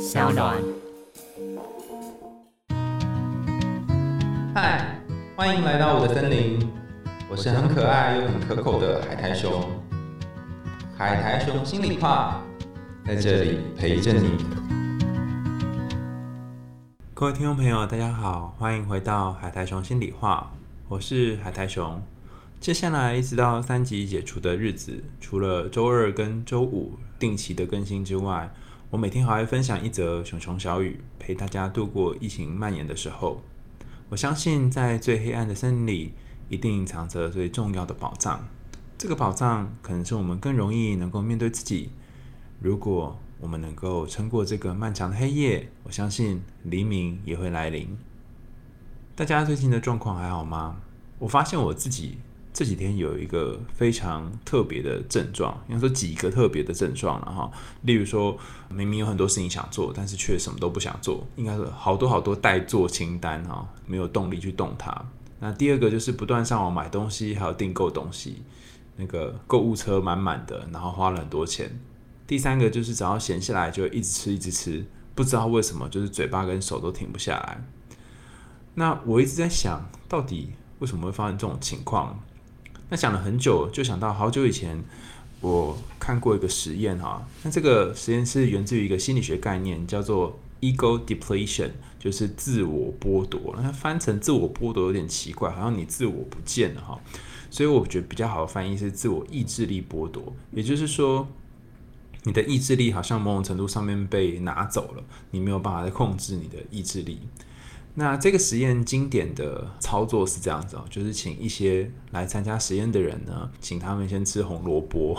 小暖。嗨，欢迎来到我的森林，我是很可爱又很可口的海苔熊。海苔熊心里话，在这里陪着你。各位听众朋友，大家好，欢迎回到海苔熊心里话，我是海苔熊。接下来一直到三级解除的日子，除了周二跟周五定期的更新之外，我每天还会分享一则熊熊小语，陪大家度过疫情蔓延的时候。我相信，在最黑暗的森林里，一定隐藏着最重要的宝藏。这个宝藏可能是我们更容易能够面对自己。如果我们能够撑过这个漫长的黑夜，我相信黎明也会来临。大家最近的状况还好吗？我发现我自己。这几天有一个非常特别的症状，应该说几个特别的症状了哈。例如说，明明有很多事情想做，但是却什么都不想做，应该是好多好多待做清单哈，没有动力去动它。那第二个就是不断上网买东西，还有订购东西，那个购物车满满的，然后花了很多钱。第三个就是只要闲下来就一直吃一直吃，不知道为什么就是嘴巴跟手都停不下来。那我一直在想，到底为什么会发生这种情况？那想了很久，就想到好久以前我看过一个实验哈。那这个实验是源自于一个心理学概念，叫做 ego depletion，就是自我剥夺。那翻成自我剥夺有点奇怪，好像你自我不见了哈。所以我觉得比较好的翻译是自我意志力剥夺，也就是说你的意志力好像某种程度上面被拿走了，你没有办法再控制你的意志力。那这个实验经典的操作是这样子哦，就是请一些来参加实验的人呢，请他们先吃红萝卜，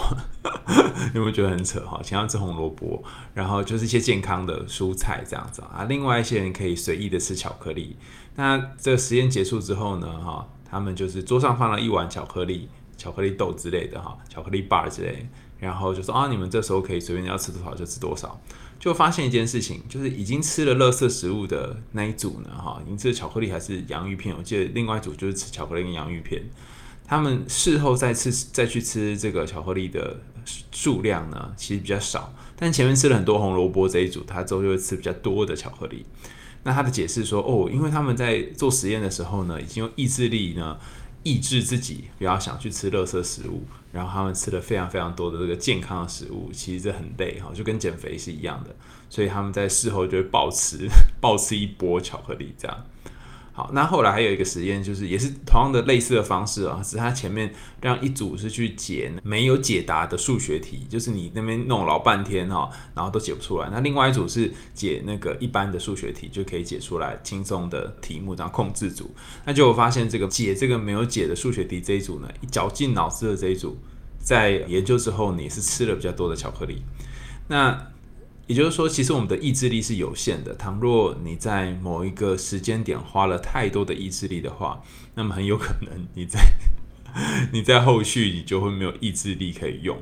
有没有觉得很扯哈？请他们吃红萝卜，然后就是一些健康的蔬菜这样子啊。另外一些人可以随意的吃巧克力。那这个实验结束之后呢，哈，他们就是桌上放了一碗巧克力、巧克力豆之类的哈，巧克力 bar 之类，然后就说啊，你们这时候可以随便要吃多少就吃多少。就发现一件事情，就是已经吃了垃圾食物的那一组呢，哈，已经吃了巧克力还是洋芋片？我记得另外一组就是吃巧克力跟洋芋片。他们事后再吃再去吃这个巧克力的数量呢，其实比较少。但前面吃了很多红萝卜这一组，他之后就会吃比较多的巧克力。那他的解释说，哦，因为他们在做实验的时候呢，已经用意志力呢。抑制自己不要想去吃垃圾食物，然后他们吃了非常非常多的这个健康的食物，其实这很累哈，就跟减肥是一样的，所以他们在事后就会暴吃 暴吃一波巧克力这样。好，那后来还有一个实验，就是也是同样的类似的方式啊，只是他前面让一组是去解没有解答的数学题，就是你那边弄老半天哈，然后都解不出来。那另外一组是解那个一般的数学题，就可以解出来轻松的题目，然后控制组。那就发现这个解这个没有解的数学题这一组呢，绞尽脑汁的这一组，在研究之后，你是吃了比较多的巧克力。那也就是说，其实我们的意志力是有限的。倘若你在某一个时间点花了太多的意志力的话，那么很有可能你在 你在后续你就会没有意志力可以用。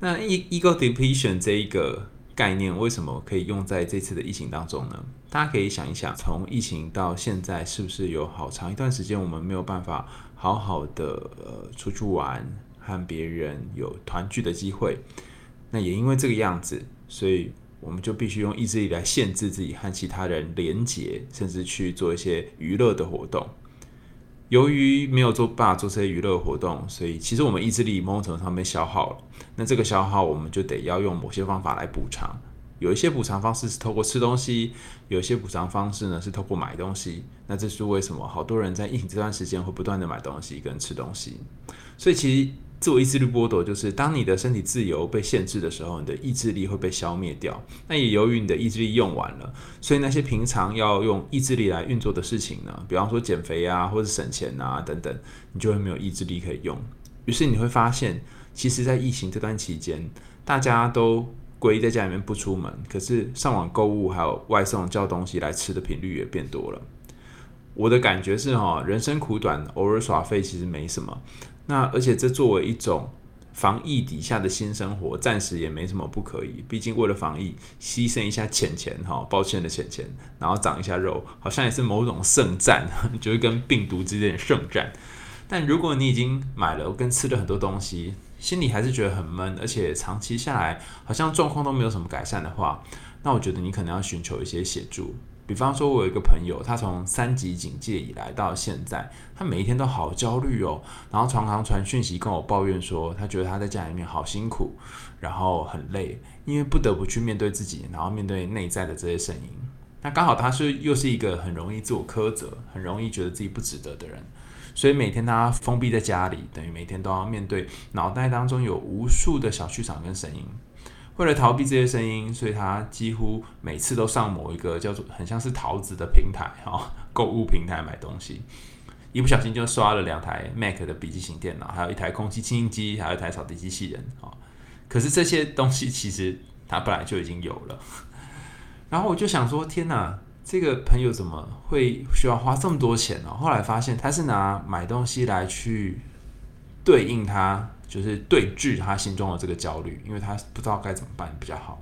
那 ego depletion 这一个概念为什么可以用在这次的疫情当中呢？大家可以想一想，从疫情到现在，是不是有好长一段时间我们没有办法好好的呃出去玩，和别人有团聚的机会？那也因为这个样子，所以。我们就必须用意志力来限制自己和其他人连结，甚至去做一些娱乐的活动。由于没有做办法做这些娱乐活动，所以其实我们意志力某种程度上被消耗了。那这个消耗，我们就得要用某些方法来补偿。有一些补偿方式是透过吃东西，有一些补偿方式呢是透过买东西。那这是为什么好多人在疫情这段时间会不断的买东西跟吃东西？所以其实。自我意志力剥夺，就是当你的身体自由被限制的时候，你的意志力会被消灭掉。那也由于你的意志力用完了，所以那些平常要用意志力来运作的事情呢，比方说减肥啊，或者省钱啊等等，你就会没有意志力可以用。于是你会发现，其实，在疫情这段期间，大家都归在家里面不出门，可是上网购物还有外送叫东西来吃的频率也变多了。我的感觉是哈，人生苦短，偶尔耍废其实没什么。那而且这作为一种防疫底下的新生活，暂时也没什么不可以。毕竟为了防疫，牺牲一下钱钱哈，抱歉的钱钱，然后长一下肉，好像也是某种圣战，就是跟病毒之间的圣战。但如果你已经买了跟吃了很多东西，心里还是觉得很闷，而且长期下来好像状况都没有什么改善的话，那我觉得你可能要寻求一些协助。比方说，我有一个朋友，他从三级警戒以来到现在，他每一天都好焦虑哦，然后常常传讯息跟我抱怨说，他觉得他在家里面好辛苦，然后很累，因为不得不去面对自己，然后面对内在的这些声音。那刚好他是又是一个很容易自我苛责、很容易觉得自己不值得的人，所以每天他封闭在家里，等于每天都要面对脑袋当中有无数的小剧场跟声音。为了逃避这些声音，所以他几乎每次都上某一个叫做很像是桃子的平台哈，购物平台买东西，一不小心就刷了两台 Mac 的笔记型电脑，还有一台空气清新机，还有一台扫地机器人啊。可是这些东西其实他本来就已经有了。然后我就想说，天哪，这个朋友怎么会需要花这么多钱呢？后来发现他是拿买东西来去对应他。就是对峙他心中的这个焦虑，因为他不知道该怎么办比较好。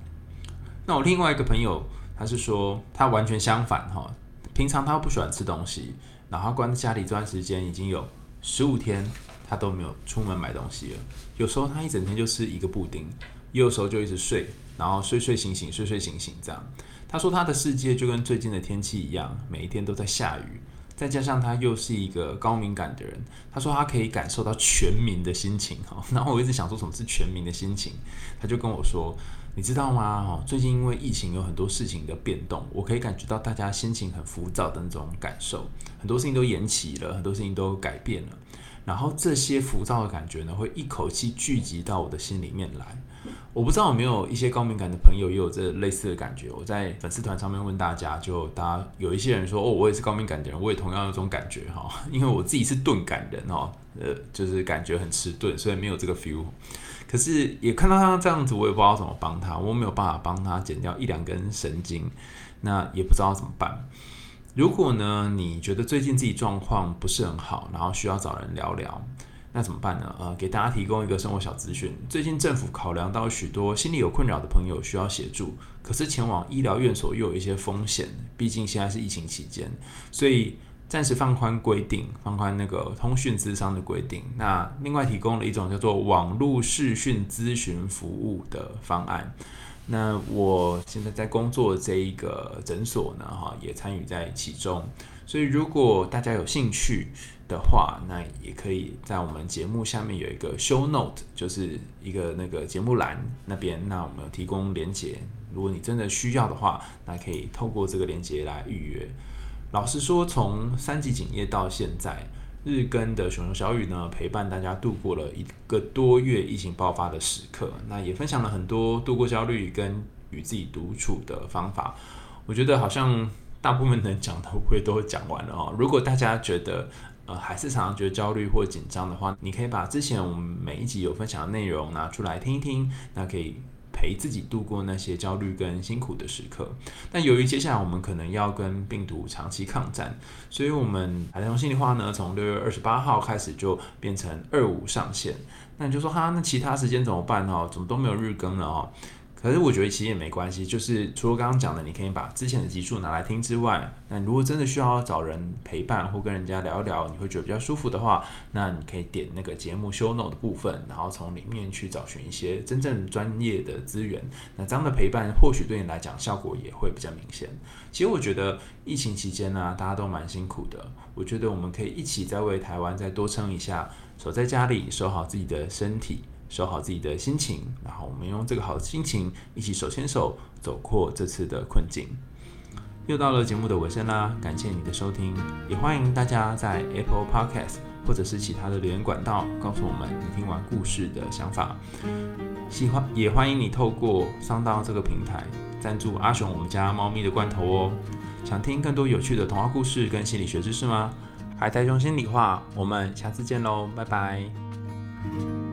那我另外一个朋友，他是说他完全相反哈，平常他不喜欢吃东西，然后关在家里这段时间已经有十五天，他都没有出门买东西了。有时候他一整天就吃一个布丁，有时候就一直睡，然后睡睡醒醒，睡睡醒醒这样。他说他的世界就跟最近的天气一样，每一天都在下雨。再加上他又是一个高敏感的人，他说他可以感受到全民的心情哈。然后我一直想说什么是全民的心情，他就跟我说，你知道吗？哈，最近因为疫情有很多事情的变动，我可以感觉到大家心情很浮躁的那种感受，很多事情都延期了，很多事情都改变了。然后这些浮躁的感觉呢，会一口气聚集到我的心里面来。我不知道有没有一些高敏感的朋友也有这类似的感觉。我在粉丝团上面问大家，就大家有一些人说：“哦，我也是高敏感的人，我也同样有这种感觉哈。”因为我自己是钝感人哦，呃，就是感觉很迟钝，所以没有这个 feel。可是也看到他这样子，我也不知道怎么帮他，我没有办法帮他剪掉一两根神经，那也不知道怎么办。如果呢，你觉得最近自己状况不是很好，然后需要找人聊聊。那怎么办呢？呃，给大家提供一个生活小资讯。最近政府考量到许多心理有困扰的朋友需要协助，可是前往医疗院所又有一些风险，毕竟现在是疫情期间，所以暂时放宽规定，放宽那个通讯咨商的规定。那另外提供了一种叫做网络视讯咨询服务的方案。那我现在在工作这一个诊所呢，哈，也参与在其中。所以如果大家有兴趣，的话，那也可以在我们节目下面有一个 show note，就是一个那个节目栏那边，那我们提供连接。如果你真的需要的话，那可以透过这个连接来预约。老实说，从三级警戒到现在，日更的熊熊小雨呢，陪伴大家度过了一个多月疫情爆发的时刻。那也分享了很多度过焦虑跟与自己独处的方法。我觉得好像大部分能讲的会都讲完了哦。如果大家觉得，呃，还是常常觉得焦虑或紧张的话，你可以把之前我们每一集有分享的内容拿出来听一听，那可以陪自己度过那些焦虑跟辛苦的时刻。但由于接下来我们可能要跟病毒长期抗战，所以我们海通心里话呢，从六月二十八号开始就变成二五上线。那你就说哈，那其他时间怎么办呢？怎么都没有日更了哦？可是我觉得其实也没关系，就是除了刚刚讲的，你可以把之前的集数拿来听之外，那如果真的需要找人陪伴或跟人家聊一聊，你会觉得比较舒服的话，那你可以点那个节目 show note 的部分，然后从里面去找寻一些真正专业的资源。那这样的陪伴或许对你来讲效果也会比较明显。其实我觉得疫情期间呢，大家都蛮辛苦的，我觉得我们可以一起再为台湾再多撑一下，守在家里，守好自己的身体。收好自己的心情，然后我们用这个好心情一起手牵手走过这次的困境。又到了节目的尾声啦，感谢你的收听，也欢迎大家在 Apple Podcast 或者是其他的留言管道告诉我们你听完故事的想法。喜欢也欢迎你透过上到这个平台赞助阿雄我们家猫咪的罐头哦。想听更多有趣的童话故事跟心理学知识吗？海苔熊心里话，我们下次见喽，拜拜。